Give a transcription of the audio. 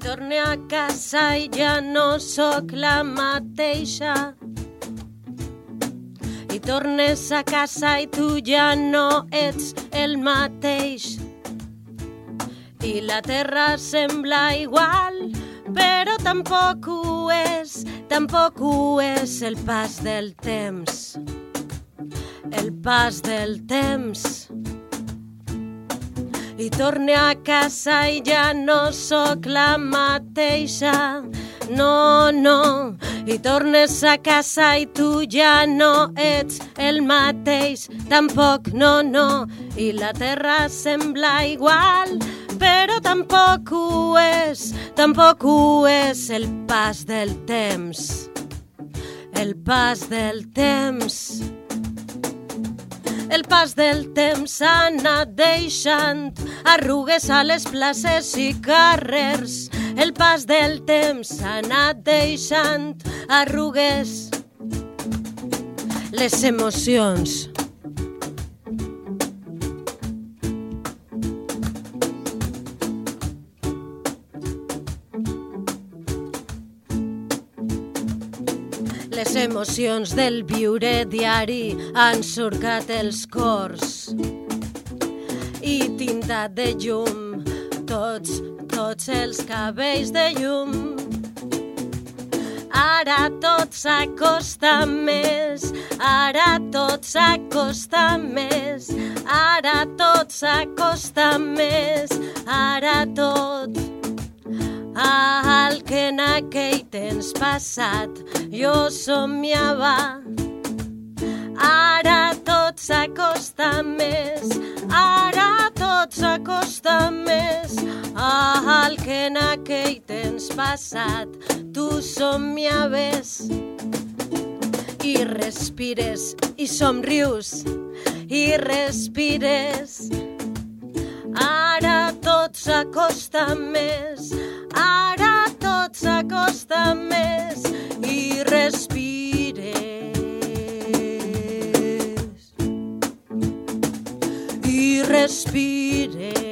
torne a casa i ja no sóc la mateixa. I tornes a casa i tu ja no ets el mateix. I la terra sembla igual, però tampoc ho és, tampoc ho és el pas del temps. El pas del temps. I torne a casa i ja no sóc la mateixa. No, no. I tornes a casa i tu ja no ets el mateix. Tampoc, no, no. I la terra sembla igual, però tampoc ho és. Tampoc ho és el pas del temps. El pas del temps. El pas del temps ha anat deixant arrugues a les places i carrers. El pas del temps ha anat deixant arrugues les emocions. Les emocions del viure diari han surcat els cors i tintat de llum tots, tots els cabells de llum. Ara tot s'acosta més, ara tot s'acosta més, ara tot s'acosta més, ara tot al que temps passat jo somiava. Ara tot s'acosta més, ara tot s'acosta més al que en aquell temps passat tu somiaves. I respires i somrius i respires. Ara tot s'acosta més, ara s'acosta més i respires. I respires.